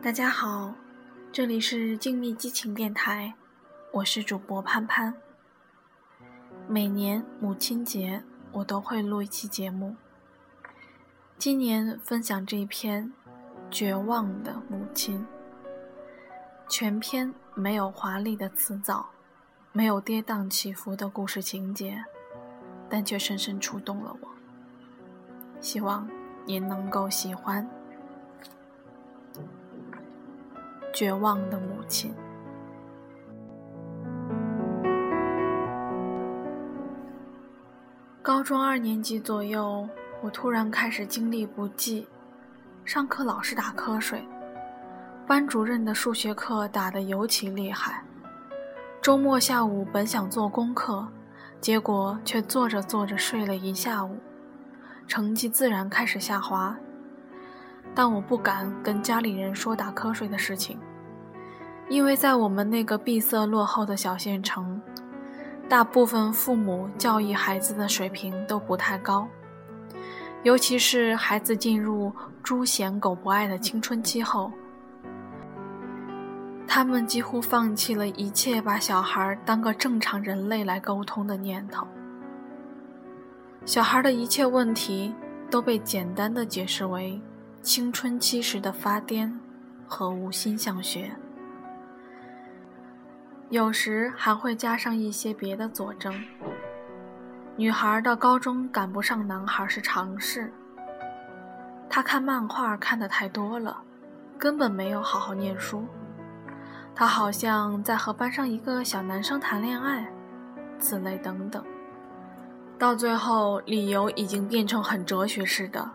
大家好，这里是静谧激情电台，我是主播潘潘。每年母亲节，我都会录一期节目。今年分享这一篇《绝望的母亲》，全篇没有华丽的辞藻，没有跌宕起伏的故事情节，但却深深触动了我。希望您能够喜欢。绝望的母亲。高中二年级左右，我突然开始精力不济，上课老是打瞌睡，班主任的数学课打得尤其厉害。周末下午本想做功课，结果却做着做着睡了一下午，成绩自然开始下滑。但我不敢跟家里人说打瞌睡的事情，因为在我们那个闭塞落后的小县城，大部分父母教育孩子的水平都不太高，尤其是孩子进入猪嫌狗不爱的青春期后，他们几乎放弃了一切把小孩当个正常人类来沟通的念头，小孩的一切问题都被简单的解释为。青春期时的发癫和无心向学，有时还会加上一些别的佐证。女孩到高中赶不上男孩是常事。他看漫画看的太多了，根本没有好好念书。他好像在和班上一个小男生谈恋爱，此类等等。到最后，理由已经变成很哲学式的。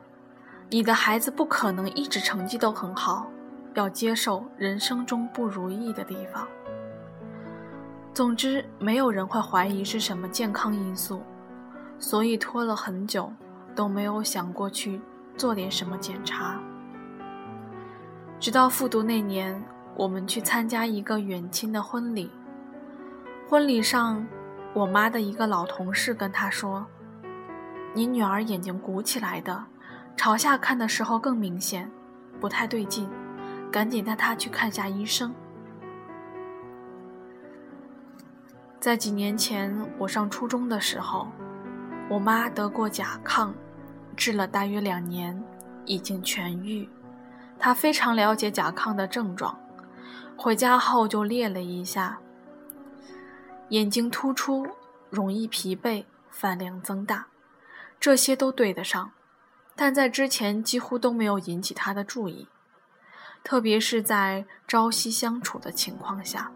你的孩子不可能一直成绩都很好，要接受人生中不如意的地方。总之，没有人会怀疑是什么健康因素，所以拖了很久都没有想过去做点什么检查。直到复读那年，我们去参加一个远亲的婚礼，婚礼上，我妈的一个老同事跟她说：“你女儿眼睛鼓起来的。”朝下看的时候更明显，不太对劲，赶紧带他去看下医生。在几年前我上初中的时候，我妈得过甲亢，治了大约两年，已经痊愈。她非常了解甲亢的症状，回家后就列了一下：眼睛突出，容易疲惫，饭量增大，这些都对得上。但在之前几乎都没有引起他的注意，特别是在朝夕相处的情况下。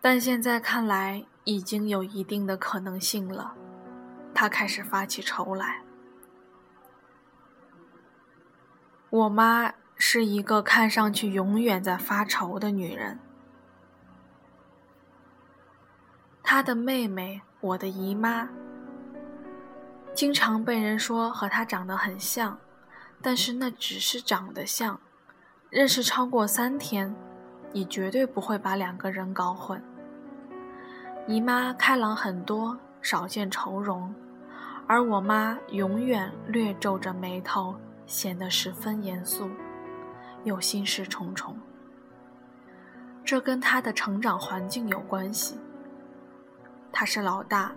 但现在看来已经有一定的可能性了，他开始发起愁来。我妈是一个看上去永远在发愁的女人，她的妹妹，我的姨妈。经常被人说和他长得很像，但是那只是长得像。认识超过三天，你绝对不会把两个人搞混。姨妈开朗很多，少见愁容，而我妈永远略皱着眉头，显得十分严肃，又心事重重。这跟她的成长环境有关系。她是老大。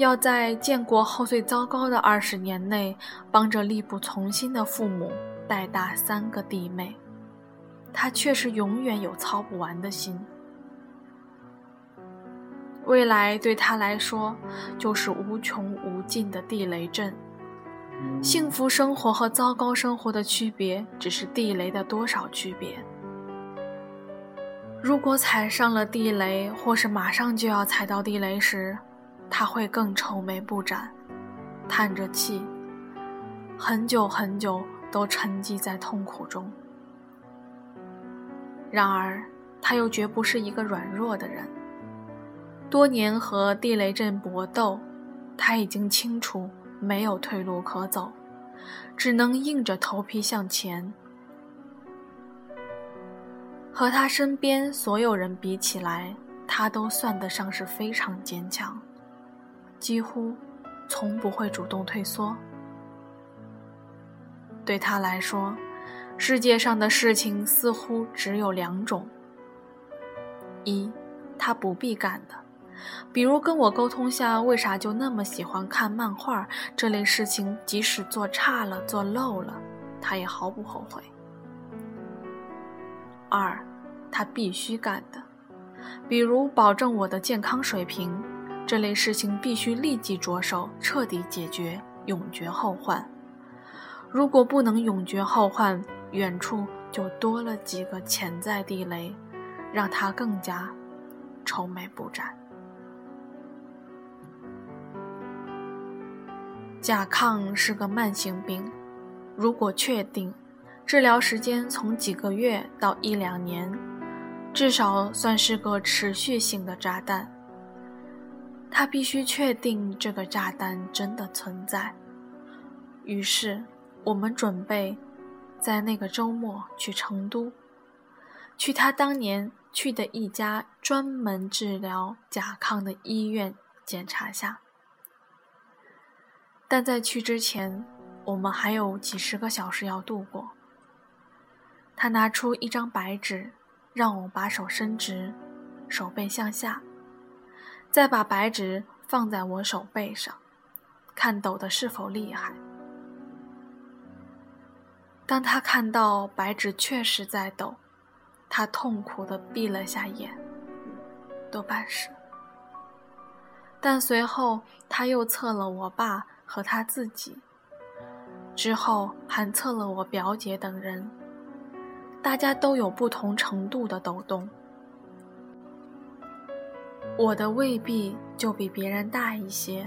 要在建国后最糟糕的二十年内，帮着力不从心的父母带大三个弟妹，他却是永远有操不完的心。未来对他来说就是无穷无尽的地雷阵。幸福生活和糟糕生活的区别，只是地雷的多少区别。如果踩上了地雷，或是马上就要踩到地雷时，他会更愁眉不展，叹着气，很久很久都沉寂在痛苦中。然而，他又绝不是一个软弱的人。多年和地雷阵搏斗，他已经清楚没有退路可走，只能硬着头皮向前。和他身边所有人比起来，他都算得上是非常坚强。几乎从不会主动退缩。对他来说，世界上的事情似乎只有两种：一，他不必干的，比如跟我沟通下为啥就那么喜欢看漫画这类事情，即使做差了、做漏了，他也毫不后悔；二，他必须干的，比如保证我的健康水平这类事情，必须立即着手，彻底解决，永绝后患。如果不能永绝后患，远处就多了几个潜在地雷，让他更加愁眉不展。甲亢是个慢性病，如果确定，治疗时间从几个月到一两年，至少算是个持续性的炸弹。他必须确定这个炸弹真的存在，于是我们准备。在那个周末去成都，去他当年去的一家专门治疗甲亢的医院检查下。但在去之前，我们还有几十个小时要度过。他拿出一张白纸，让我把手伸直，手背向下，再把白纸放在我手背上，看抖的是否厉害。当他看到白纸确实在抖，他痛苦地闭了下眼，多半是。但随后他又测了我爸和他自己，之后还测了我表姐等人，大家都有不同程度的抖动。我的未必就比别人大一些，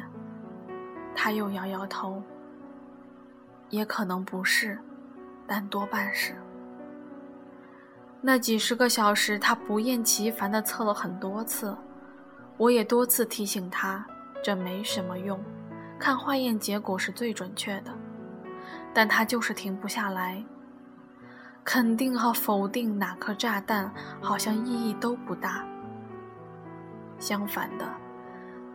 他又摇摇头，也可能不是。但多半是。那几十个小时，他不厌其烦地测了很多次，我也多次提醒他，这没什么用，看化验结果是最准确的。但他就是停不下来，肯定和否定哪颗炸弹，好像意义都不大。相反的，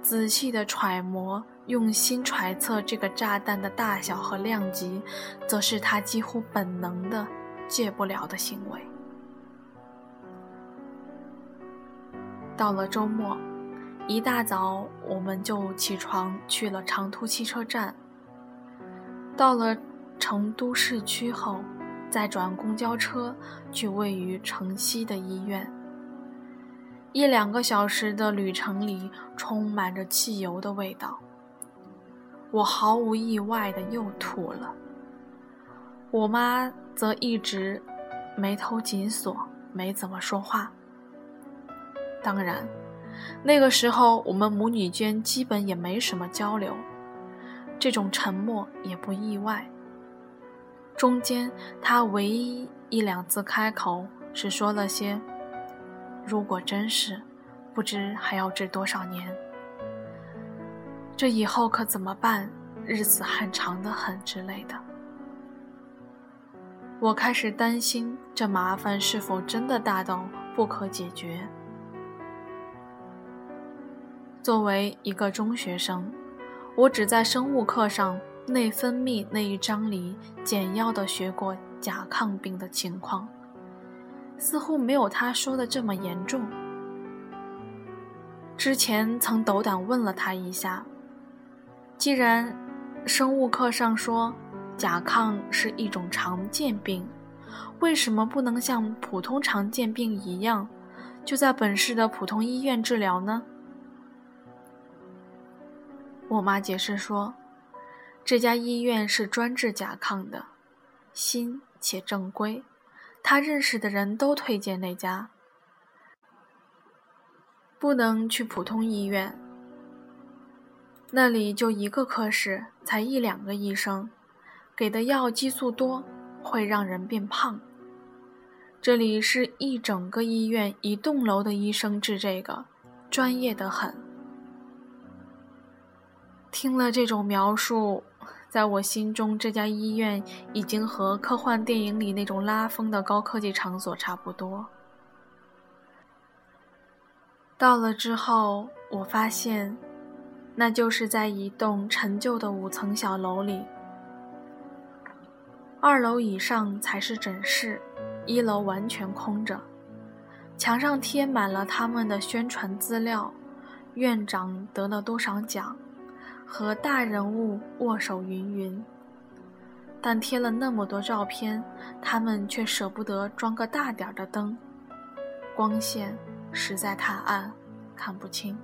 仔细的揣摩。用心揣测这个炸弹的大小和量级，则是他几乎本能的、戒不了的行为。到了周末，一大早我们就起床去了长途汽车站。到了成都市区后，再转公交车去位于城西的医院。一两个小时的旅程里，充满着汽油的味道。我毫无意外的又吐了，我妈则一直眉头紧锁，没怎么说话。当然，那个时候我们母女间基本也没什么交流，这种沉默也不意外。中间她唯一一两次开口，是说了些“如果真是，不知还要治多少年”。这以后可怎么办？日子还长得很之类的。我开始担心，这麻烦是否真的大到不可解决？作为一个中学生，我只在生物课上内分泌那一章里简要的学过甲亢病的情况，似乎没有他说的这么严重。之前曾斗胆问了他一下。既然生物课上说甲亢是一种常见病，为什么不能像普通常见病一样，就在本市的普通医院治疗呢？我妈解释说，这家医院是专治甲亢的，新且正规，他认识的人都推荐那家，不能去普通医院。那里就一个科室，才一两个医生，给的药激素多，会让人变胖。这里是一整个医院一栋楼的医生治这个，专业的很。听了这种描述，在我心中，这家医院已经和科幻电影里那种拉风的高科技场所差不多。到了之后，我发现。那就是在一栋陈旧的五层小楼里，二楼以上才是诊室，一楼完全空着。墙上贴满了他们的宣传资料，院长得了多少奖，和大人物握手云云。但贴了那么多照片，他们却舍不得装个大点的灯，光线实在太暗，看不清。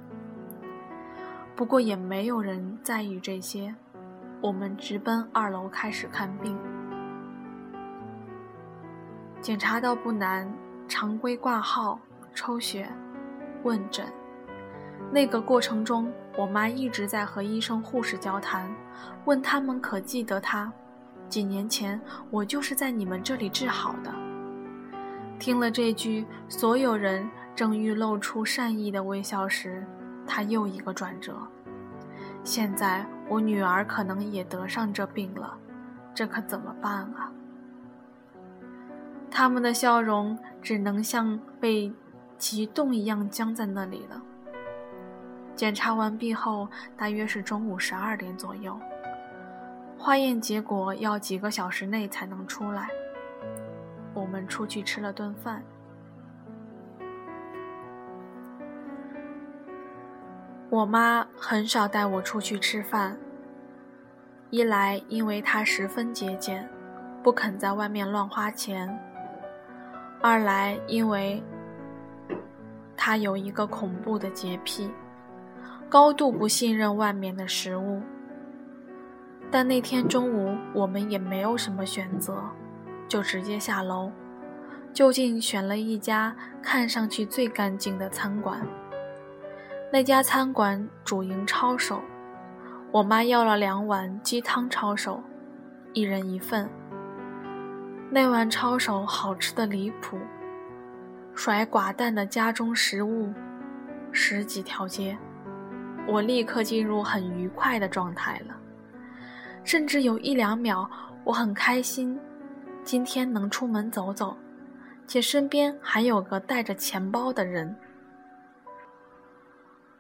不过也没有人在意这些，我们直奔二楼开始看病。检查倒不难。常规挂号、抽血、问诊，那个过程中，我妈一直在和医生、护士交谈，问他们可记得她。几年前，我就是在你们这里治好的。听了这句，所有人正欲露出善意的微笑时，他又一个转折。现在我女儿可能也得上这病了，这可怎么办啊？他们的笑容只能像被急冻一样僵在那里了。检查完毕后，大约是中午十二点左右，化验结果要几个小时内才能出来。我们出去吃了顿饭。我妈很少带我出去吃饭，一来因为她十分节俭，不肯在外面乱花钱。二来，因为她有一个恐怖的洁癖，高度不信任外面的食物。但那天中午我们也没有什么选择，就直接下楼，就近选了一家看上去最干净的餐馆。那家餐馆主营抄手，我妈要了两碗鸡汤抄手，一人一份。那碗抄手好吃的离谱，甩寡淡的家中食物，十几条街，我立刻进入很愉快的状态了。甚至有一两秒，我很开心，今天能出门走走，且身边还有个带着钱包的人。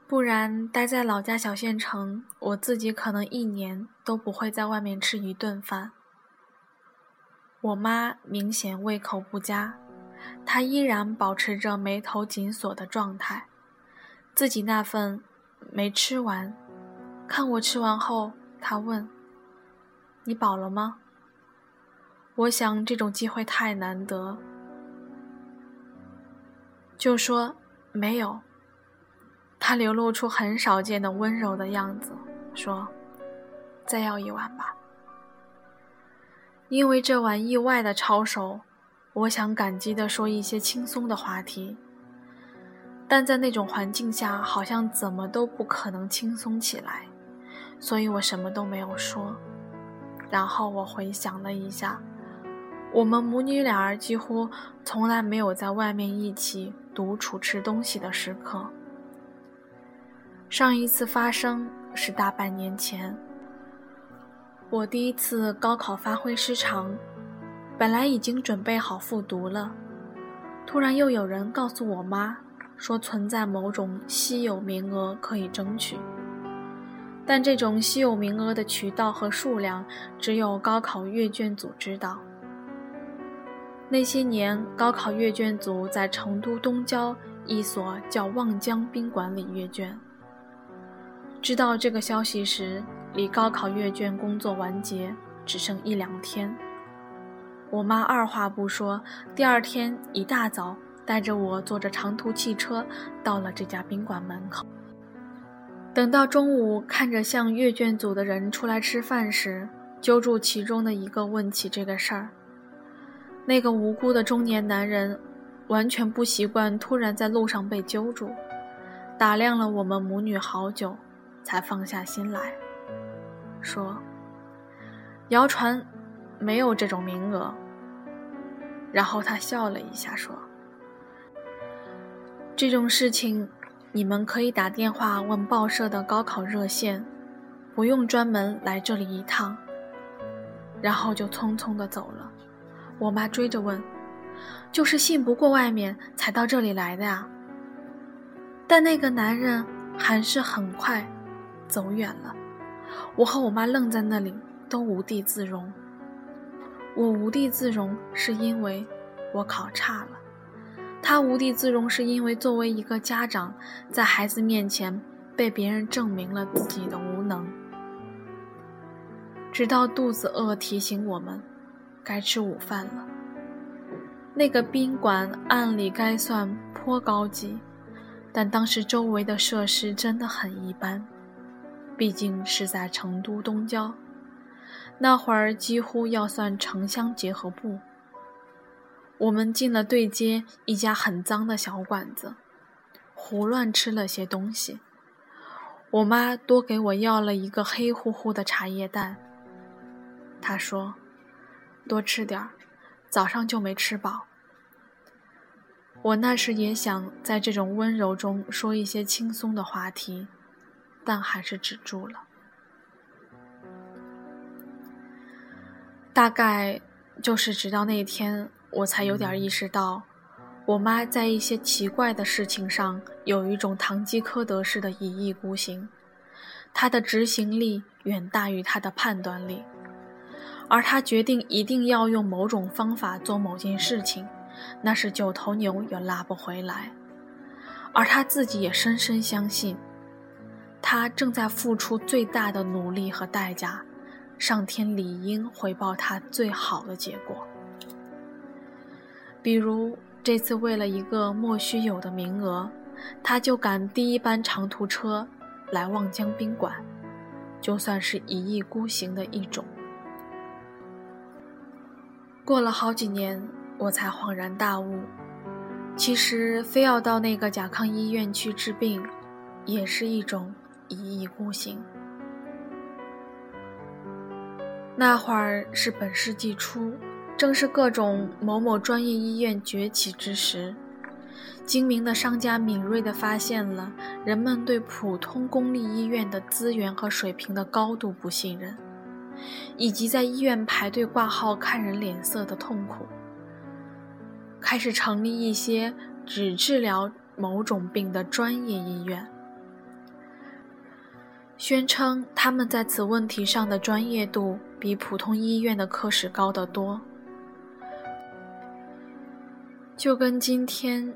不然待在老家小县城，我自己可能一年都不会在外面吃一顿饭。我妈明显胃口不佳，她依然保持着眉头紧锁的状态，自己那份没吃完。看我吃完后，他问：“你饱了吗？”我想这种机会太难得，就说没有。他流露出很少见的温柔的样子，说：“再要一碗吧。”因为这碗意外的抄手，我想感激地说一些轻松的话题，但在那种环境下，好像怎么都不可能轻松起来，所以我什么都没有说。然后我回想了一下，我们母女俩儿几乎从来没有在外面一起独处吃东西的时刻。上一次发生是大半年前。我第一次高考发挥失常，本来已经准备好复读了，突然又有人告诉我妈，说存在某种稀有名额可以争取，但这种稀有名额的渠道和数量只有高考阅卷组知道。那些年，高考阅卷组在成都东郊一所叫望江宾馆里阅卷。知道这个消息时，离高考阅卷工作完结只剩一两天。我妈二话不说，第二天一大早带着我坐着长途汽车到了这家宾馆门口。等到中午，看着像阅卷组的人出来吃饭时，揪住其中的一个问起这个事儿。那个无辜的中年男人完全不习惯突然在路上被揪住，打量了我们母女好久。才放下心来，说：“谣传没有这种名额。”然后他笑了一下，说：“这种事情，你们可以打电话问报社的高考热线，不用专门来这里一趟。”然后就匆匆的走了。我妈追着问：“就是信不过外面才到这里来的呀？”但那个男人还是很快。走远了，我和我妈愣在那里，都无地自容。我无地自容，是因为我考差了；他无地自容，是因为作为一个家长，在孩子面前被别人证明了自己的无能。直到肚子饿提醒我们，该吃午饭了。那个宾馆按理该算颇高级，但当时周围的设施真的很一般，毕竟是在成都东郊。那会儿几乎要算城乡结合部。我们进了对街一家很脏的小馆子，胡乱吃了些东西。我妈多给我要了一个黑乎乎的茶叶蛋。她说：“多吃点儿，早上就没吃饱。”我那时也想在这种温柔中说一些轻松的话题，但还是止住了。大概就是直到那天，我才有点意识到，我妈在一些奇怪的事情上有一种堂吉诃德式的一意孤行，她的执行力远大于她的判断力，而她决定一定要用某种方法做某件事情，那是九头牛也拉不回来，而她自己也深深相信，她正在付出最大的努力和代价。上天理应回报他最好的结果，比如这次为了一个莫须有的名额，他就赶第一班长途车来望江宾馆，就算是一意孤行的一种。过了好几年，我才恍然大悟，其实非要到那个甲亢医院去治病，也是一种一意孤行。那会儿是本世纪初，正是各种某某专业医院崛起之时。精明的商家敏锐地发现了人们对普通公立医院的资源和水平的高度不信任，以及在医院排队挂号看人脸色的痛苦，开始成立一些只治疗某种病的专业医院，宣称他们在此问题上的专业度。比普通医院的科室高得多，就跟今天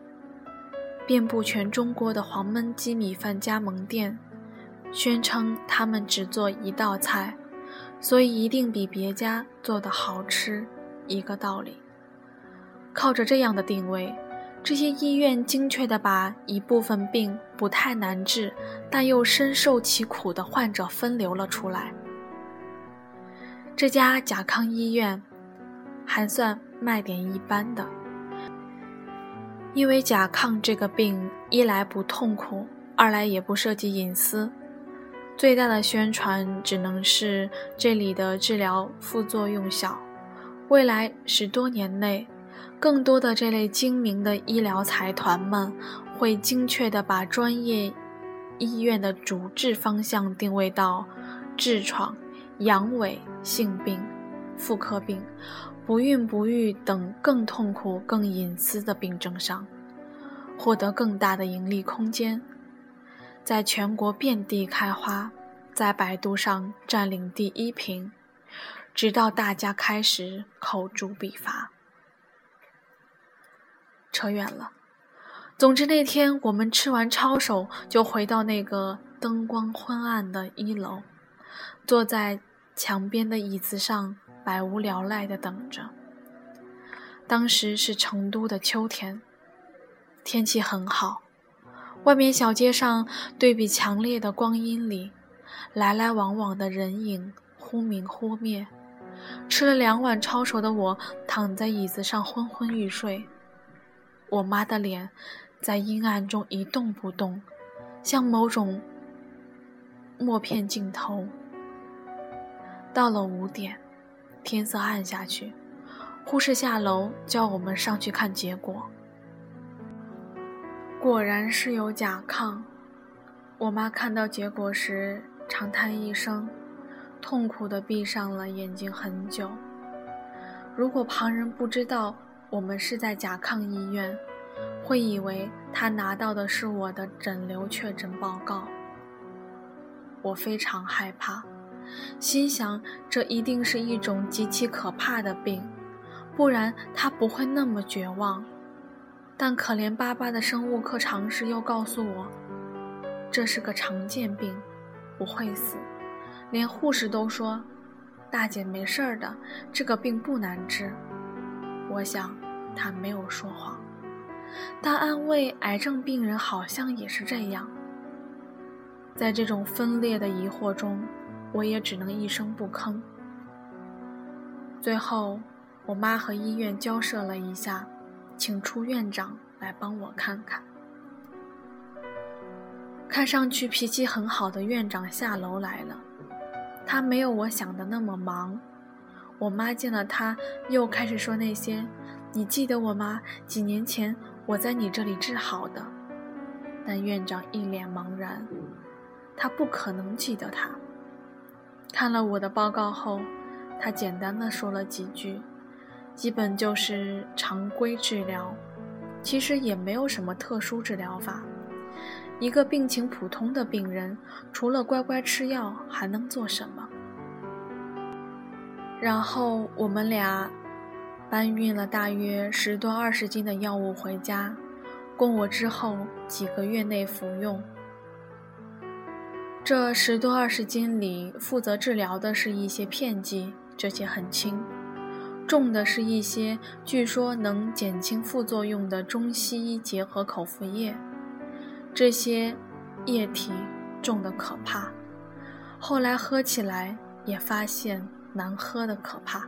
遍布全中国的黄焖鸡米饭加盟店，宣称他们只做一道菜，所以一定比别家做的好吃一个道理。靠着这样的定位，这些医院精确地把一部分病不太难治，但又深受其苦的患者分流了出来。这家甲亢医院还算卖点一般的，因为甲亢这个病一来不痛苦，二来也不涉及隐私，最大的宣传只能是这里的治疗副作用小。未来十多年内，更多的这类精明的医疗财团们会精确地把专业医院的主治方向定位到痔疮。阳痿、性病、妇科病、不孕不育等更痛苦、更隐私的病症上，获得更大的盈利空间，在全国遍地开花，在百度上占领第一屏，直到大家开始口诛笔伐。扯远了，总之那天我们吃完抄手，就回到那个灯光昏暗的一楼，坐在。墙边的椅子上，百无聊赖地等着。当时是成都的秋天，天气很好，外面小街上对比强烈的光阴里，来来往往的人影忽明忽灭。吃了两碗抄手的我，躺在椅子上昏昏欲睡。我妈的脸在阴暗中一动不动，像某种默片镜头。到了五点，天色暗下去，护士下楼叫我们上去看结果。果然是有甲亢。我妈看到结果时长叹一声，痛苦地闭上了眼睛很久。如果旁人不知道我们是在甲亢医院，会以为他拿到的是我的诊流确诊报告。我非常害怕。心想这一定是一种极其可怕的病，不然他不会那么绝望。但可怜巴巴的生物课常识又告诉我，这是个常见病，不会死。连护士都说：“大姐没事儿的，这个病不难治。”我想他没有说谎，但安慰癌症病人好像也是这样。在这种分裂的疑惑中，我也只能一声不吭。最后，我妈和医院交涉了一下。请出院长来帮我看看。看上去脾气很好的院长下楼来了，他没有我想的那么忙。我妈见了他，又开始说那些：“你记得我吗？几年前我在你这里治好的。”但院长一脸茫然，他不可能记得他。看了我的报告后，他简单的说了几句。基本就是常规治疗，其实也没有什么特殊治疗法。一个病情普通的病人，除了乖乖吃药，还能做什么？然后我们俩搬运了大约十多二十斤的药物回家，供我之后几个月内服用。这十多二十斤里，负责治疗的是一些片剂，这些很轻。重的是一些据说能减轻副作用的中西医结合口服液，这些液体重的可怕，后来喝起来也发现难喝的可怕。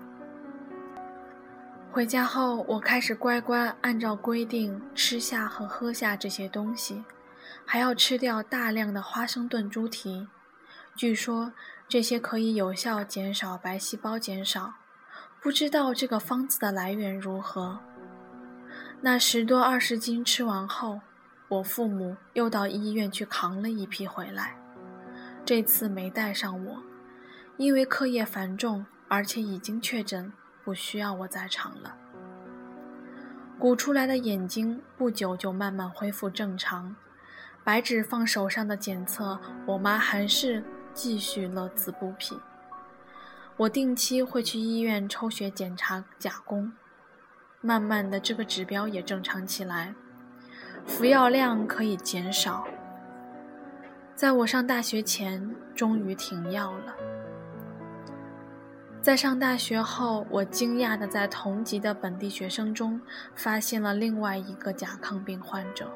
回家后，我开始乖乖按照规定吃下和喝下这些东西，还要吃掉大量的花生炖猪蹄，据说这些可以有效减少白细胞减少。不知道这个方子的来源如何。那十多二十斤吃完后，我父母又到医院去扛了一批回来。这次没带上我，因为课业繁重，而且已经确诊，不需要我在场了。鼓出来的眼睛不久就慢慢恢复正常。白纸放手上的检测，我妈还是继续乐此不疲。我定期会去医院抽血检查甲功，慢慢的这个指标也正常起来，服药量可以减少。在我上大学前，终于停药了。在上大学后，我惊讶的在同级的本地学生中发现了另外一个甲亢病患者，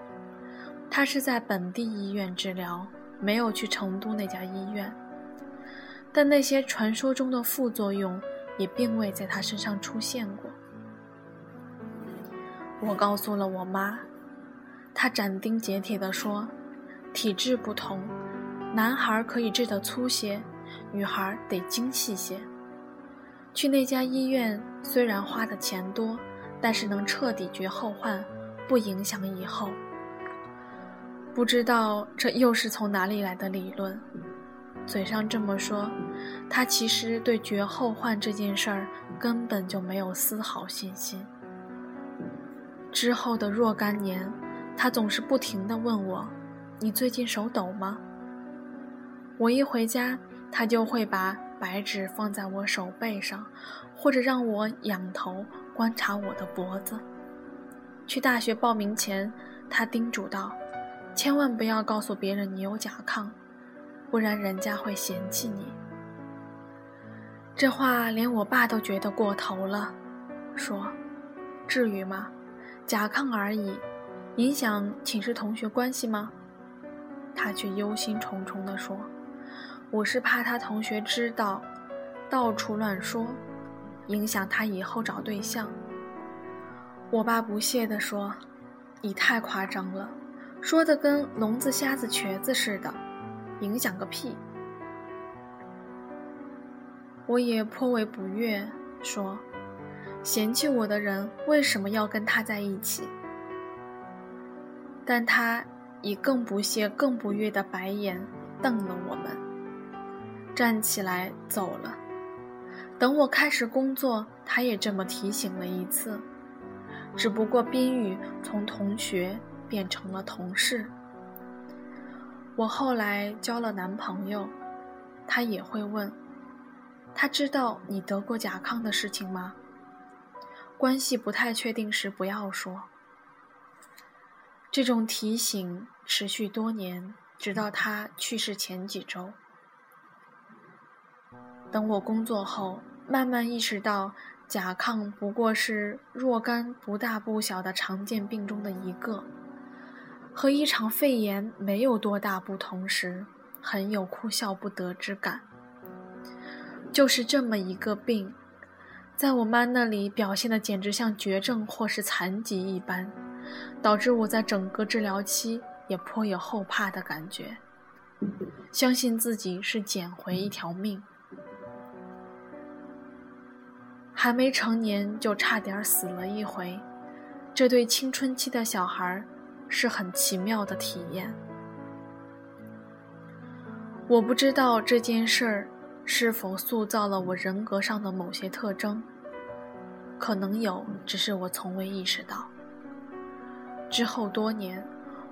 他是在本地医院治疗，没有去成都那家医院。但那些传说中的副作用也并未在他身上出现过。我告诉了我妈，她斩钉截铁地说：“体质不同，男孩可以治得粗些，女孩得精细些。去那家医院虽然花的钱多，但是能彻底绝后患，不影响以后。”不知道这又是从哪里来的理论。嘴上这么说，他其实对绝后患这件事儿根本就没有丝毫信心。之后的若干年，他总是不停地问我：“你最近手抖吗？”我一回家，他就会把白纸放在我手背上，或者让我仰头观察我的脖子。去大学报名前，他叮嘱道：“千万不要告诉别人你有甲亢。”不然人家会嫌弃你。这话连我爸都觉得过头了，说：“至于吗？甲亢而已，影响寝室同学关系吗？”他却忧心忡忡地说：“我是怕他同学知道，到处乱说，影响他以后找对象。”我爸不屑地说：“你太夸张了，说的跟聋子、瞎子、瘸子似的。”影响个屁！我也颇为不悦，说：“嫌弃我的人为什么要跟他在一起？”但他以更不屑、更不悦的白眼瞪了我们，站起来走了。等我开始工作，他也这么提醒了一次，只不过宾语从同学变成了同事。我后来交了男朋友，他也会问：“他知道你得过甲亢的事情吗？关系不太确定时不要说。这种提醒持续多年，直到他去世前几周。等我工作后，慢慢意识到，甲亢不过是若干不大不小的常见病中的一个，和一场肺炎没有多大不同时，很有哭笑不得之感。就是这么一个病，在我妈那里表现的简直像绝症或是残疾一般。导致我在整个治疗期也颇有后怕的感觉，相信自己是捡回一条命。还没成年就差点死了一回，这对青春期的小孩是很奇妙的体验。我不知道这件事儿是否塑造了我人格上的某些特征，可能有，只是我从未意识到。之后多年，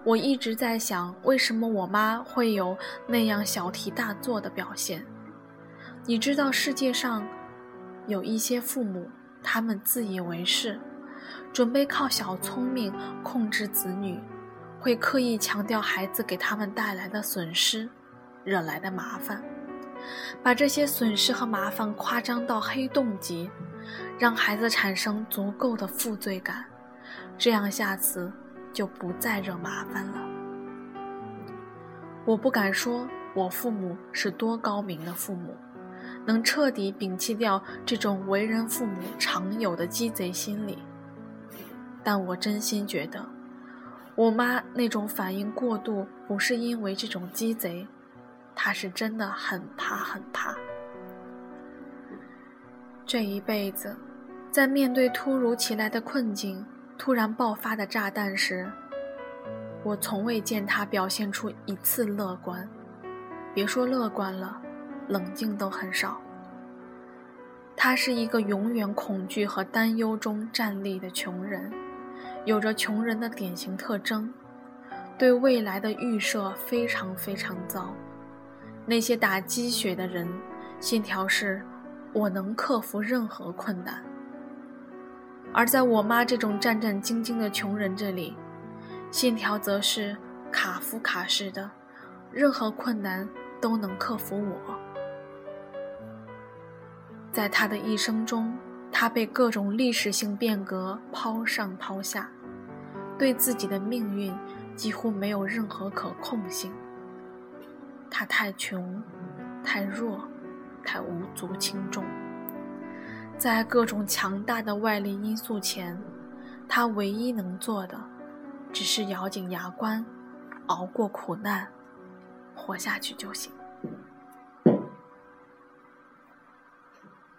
我一直在想，为什么我妈会有那样小题大做的表现？你知道，世界上有一些父母，他们自以为是，准备靠小聪明控制子女，会刻意强调孩子给他们带来的损失，惹来的麻烦，把这些损失和麻烦夸张到黑洞级，让孩子产生足够的负罪感，这样下次。就不再惹麻烦了。我不敢说我父母是多高明的父母，能彻底摒弃掉这种为人父母常有的鸡贼心理。但我真心觉得，我妈那种反应过度，不是因为这种鸡贼，她是真的很怕很怕。这一辈子，在面对突如其来的困境。突然爆发的炸弹时，我从未见他表现出一次乐观，别说乐观了，冷静都很少。他是一个永远恐惧和担忧中站立的穷人，有着穷人的典型特征，对未来的预设非常非常糟。那些打鸡血的人，信条是：我能克服任何困难。而在我妈这种战战兢兢的穷人这里，信条则是卡夫卡式的，任何困难都能克服我。在他的一生中，他被各种历史性变革抛上抛下，对自己的命运几乎没有任何可控性。他太穷，太弱，太无足轻重。在各种强大的外力因素前，他唯一能做的，只是咬紧牙关，熬过苦难，活下去就行。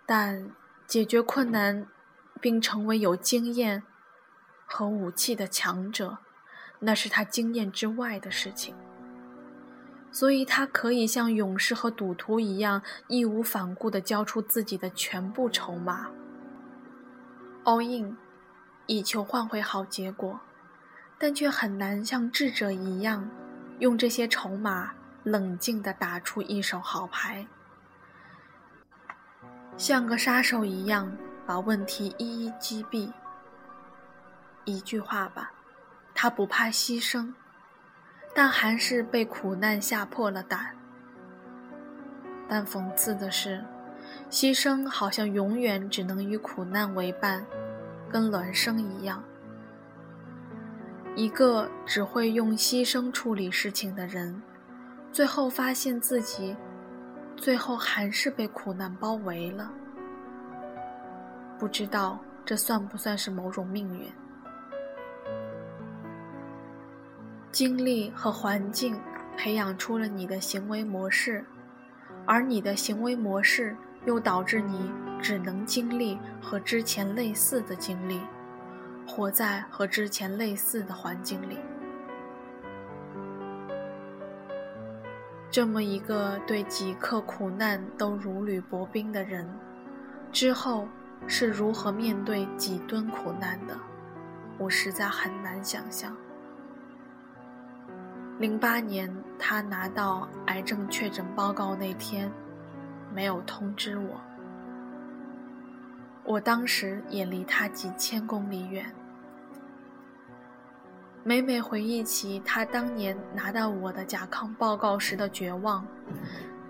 但解决困难，并成为有经验和武器的强者，那是他经验之外的事情。所以，他可以像勇士和赌徒一样，义无反顾地交出自己的全部筹码，all in，以求换回好结果，但却很难像智者一样，用这些筹码冷静地打出一手好牌，像个杀手一样把问题一一击毙。一句话吧，他不怕牺牲。但还是被苦难吓破了胆。但讽刺的是，牺牲好像永远只能与苦难为伴，跟孪生一样。一个只会用牺牲处理事情的人，最后发现自己，最后还是被苦难包围了。不知道这算不算是某种命运？经历和环境培养出了你的行为模式，而你的行为模式又导致你只能经历和之前类似的经历，活在和之前类似的环境里。这么一个对几克苦难都如履薄冰的人之后是如何面对几吨苦难的我实在很难想象。零八年他拿到癌症确诊报告那天没有通知我我当时也离他几千公里远每每回忆起他当年拿到我的甲亢报告时的绝望，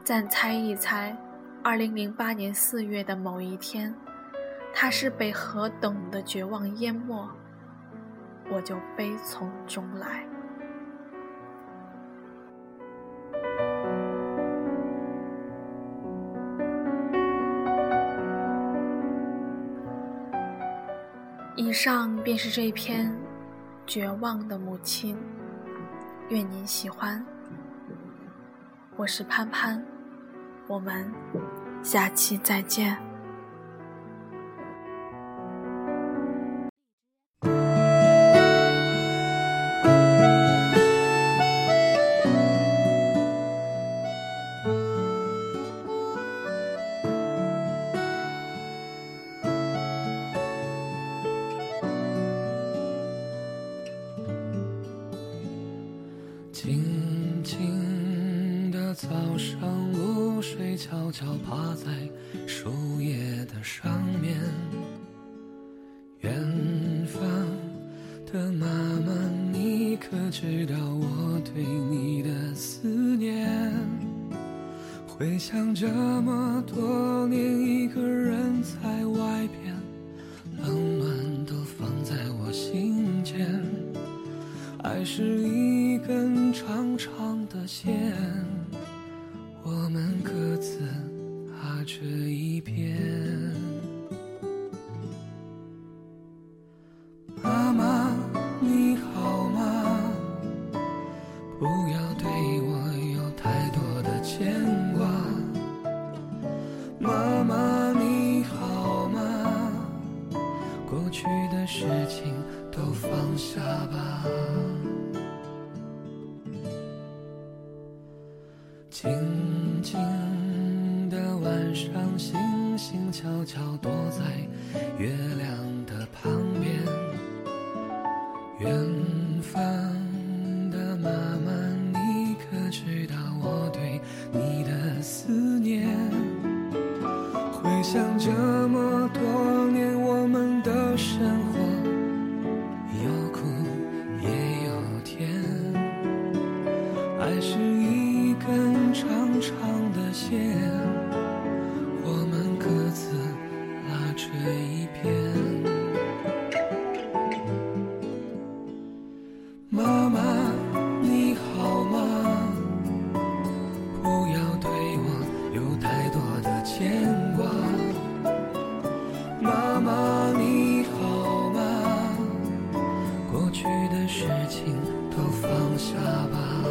再猜一猜，二零零八年四月的某一天，他是被何等的绝望淹没，我就悲从中来。以上便是这篇绝望的母亲愿您喜欢。我是潘潘我们下期再见。事情都放下吧。静静的晚上星星悄悄躲在月亮过去的事情都放下吧。